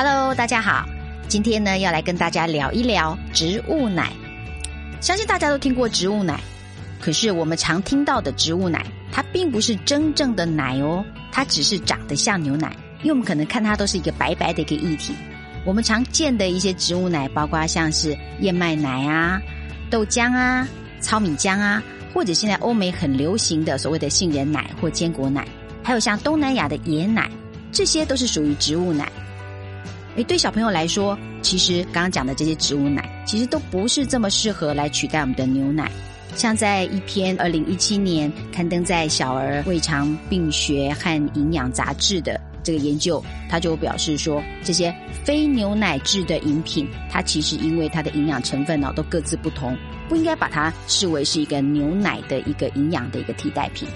Hello，大家好，今天呢要来跟大家聊一聊植物奶。相信大家都听过植物奶，可是我们常听到的植物奶，它并不是真正的奶哦，它只是长得像牛奶。因为我们可能看它都是一个白白的一个液体。我们常见的一些植物奶，包括像是燕麦奶啊、豆浆啊、糙米浆啊，或者现在欧美很流行的所谓的杏仁奶或坚果奶，还有像东南亚的椰奶，这些都是属于植物奶。诶，对小朋友来说，其实刚刚讲的这些植物奶，其实都不是这么适合来取代我们的牛奶。像在一篇二零一七年刊登在《小儿胃肠病学和营养杂志》的这个研究，他就表示说，这些非牛奶制的饮品，它其实因为它的营养成分呢都各自不同，不应该把它视为是一个牛奶的一个营养的一个替代品。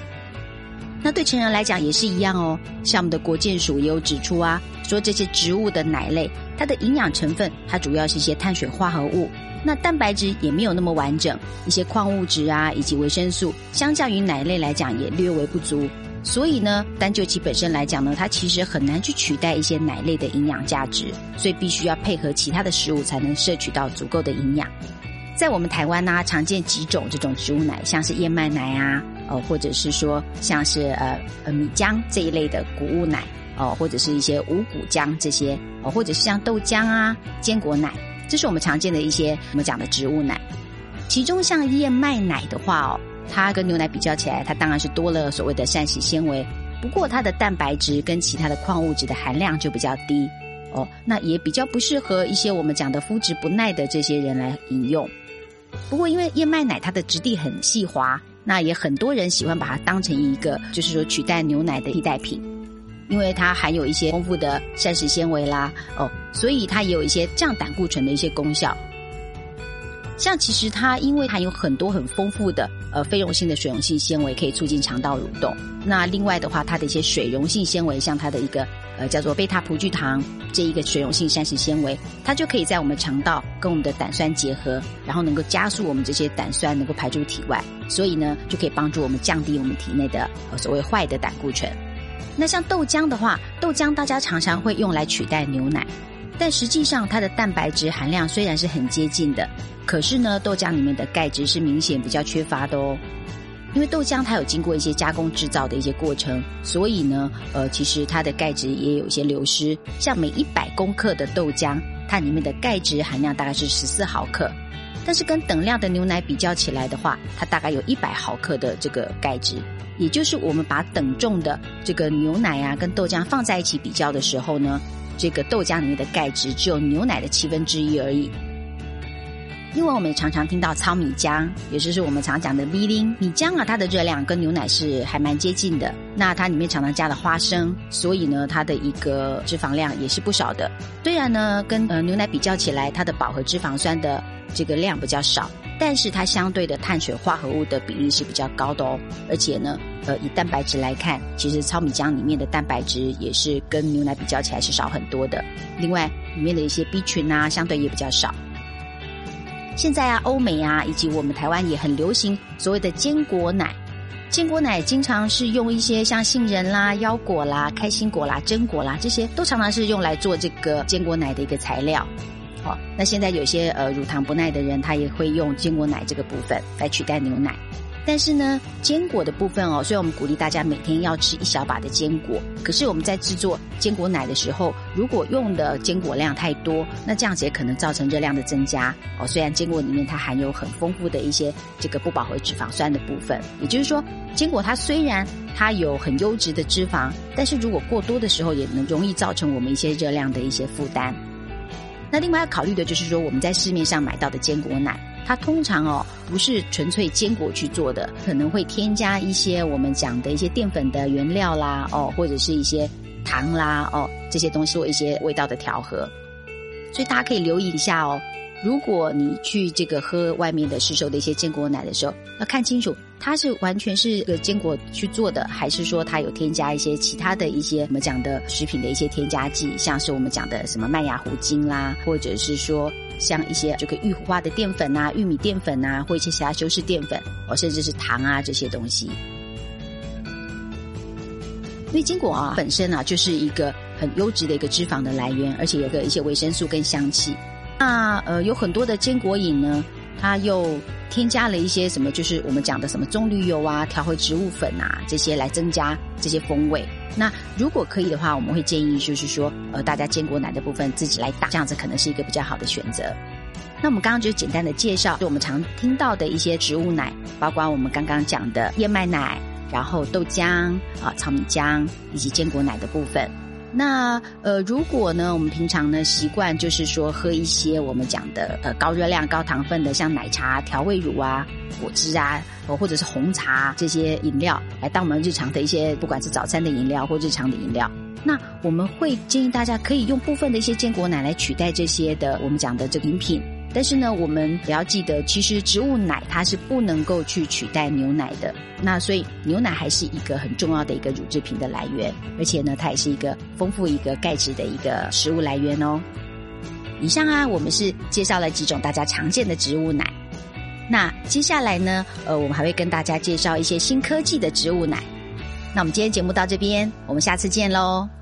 那对成人来讲也是一样哦，像我们的国健署也有指出啊，说这些植物的奶类，它的营养成分，它主要是一些碳水化合物，那蛋白质也没有那么完整，一些矿物质啊，以及维生素，相较于奶类来讲也略微不足，所以呢，单就其本身来讲呢，它其实很难去取代一些奶类的营养价值，所以必须要配合其他的食物才能摄取到足够的营养。在我们台湾呢，常见几种这种植物奶，像是燕麦奶啊，呃，或者是说像是呃呃米浆这一类的谷物奶，哦，或者是一些五谷浆这些，哦，或者是像豆浆啊、坚果奶，这是我们常见的一些我们讲的植物奶。其中像燕麦奶的话哦，它跟牛奶比较起来，它当然是多了所谓的膳食纤维，不过它的蛋白质跟其他的矿物质的含量就比较低，哦，那也比较不适合一些我们讲的肤质不耐的这些人来饮用。不过，因为燕麦奶它的质地很细滑，那也很多人喜欢把它当成一个，就是说取代牛奶的替代品，因为它含有一些丰富的膳食纤维啦，哦，所以它也有一些降胆固醇的一些功效。像其实它因为含有很多很丰富的呃非溶性的水溶性纤维，可以促进肠道蠕动。那另外的话，它的一些水溶性纤维，像它的一个呃叫做贝塔葡聚糖这一个水溶性膳食纤维，它就可以在我们肠道跟我们的胆酸结合，然后能够加速我们这些胆酸能够排出体外，所以呢就可以帮助我们降低我们体内的呃所谓坏的胆固醇。那像豆浆的话，豆浆大家常常会用来取代牛奶。但实际上，它的蛋白质含量虽然是很接近的，可是呢，豆浆里面的钙质是明显比较缺乏的哦。因为豆浆它有经过一些加工制造的一些过程，所以呢，呃，其实它的钙质也有一些流失。像每一百公克的豆浆，它里面的钙质含量大概是十四毫克，但是跟等量的牛奶比较起来的话，它大概有一百毫克的这个钙质。也就是我们把等重的这个牛奶啊跟豆浆放在一起比较的时候呢。这个豆浆里面的钙质只有牛奶的七分之一而已。因为我们也常常听到糙米浆，也就是我们常讲的米零米浆啊，它的热量跟牛奶是还蛮接近的。那它里面常常加了花生，所以呢，它的一个脂肪量也是不少的。虽然呢，跟呃牛奶比较起来，它的饱和脂肪酸的这个量比较少，但是它相对的碳水化合物的比例是比较高的哦。而且呢，呃，以蛋白质来看，其实糙米浆里面的蛋白质也是跟牛奶比较起来是少很多的。另外，里面的一些 B 群啊，相对也比较少。现在啊，欧美啊，以及我们台湾也很流行所谓的坚果奶。坚果奶经常是用一些像杏仁啦、腰果啦、开心果啦、榛果啦，这些都常常是用来做这个坚果奶的一个材料。好，那现在有些呃乳糖不耐的人，他也会用坚果奶这个部分来取代牛奶。但是呢，坚果的部分哦，虽然我们鼓励大家每天要吃一小把的坚果，可是我们在制作坚果奶的时候，如果用的坚果量太多，那这样子也可能造成热量的增加哦。虽然坚果里面它含有很丰富的一些这个不饱和脂肪酸的部分，也就是说，坚果它虽然它有很优质的脂肪，但是如果过多的时候，也能容易造成我们一些热量的一些负担。那另外要考虑的就是说，我们在市面上买到的坚果奶。它通常哦不是纯粹坚果去做的，可能会添加一些我们讲的一些淀粉的原料啦，哦或者是一些糖啦，哦这些东西做一些味道的调和，所以大家可以留意一下哦。如果你去这个喝外面的市售的一些坚果奶的时候，要看清楚它是完全是个坚果去做的，还是说它有添加一些其他的一些我们讲的食品的一些添加剂，像是我们讲的什么麦芽糊精啦，或者是说。像一些这个玉化的淀粉啊、玉米淀粉啊，或一些其他修饰淀粉，哦，甚至是糖啊这些东西。因为坚果啊本身啊就是一个很优质的一个脂肪的来源，而且有个一些维生素跟香气。那呃，有很多的坚果饮呢，它又添加了一些什么，就是我们讲的什么棕榈油啊、调和植物粉啊这些来增加这些风味。那如果可以的话，我们会建议就是说，呃，大家坚果奶的部分自己来打，这样子可能是一个比较好的选择。那我们刚刚就简单的介绍，就我们常听到的一些植物奶，包括我们刚刚讲的燕麦奶，然后豆浆啊、糙米浆以及坚果奶的部分。那呃，如果呢，我们平常呢习惯就是说喝一些我们讲的呃高热量、高糖分的，像奶茶、调味乳啊、果汁啊，或者是红茶这些饮料，来当我们日常的一些不管是早餐的饮料或日常的饮料。那我们会建议大家可以用部分的一些坚果奶来取代这些的我们讲的这个饮品。但是呢，我们也要记得，其实植物奶它是不能够去取代牛奶的。那所以牛奶还是一个很重要的一个乳制品的来源，而且呢，它也是一个丰富一个钙质的一个食物来源哦。以上啊，我们是介绍了几种大家常见的植物奶。那接下来呢，呃，我们还会跟大家介绍一些新科技的植物奶。那我们今天节目到这边，我们下次见喽。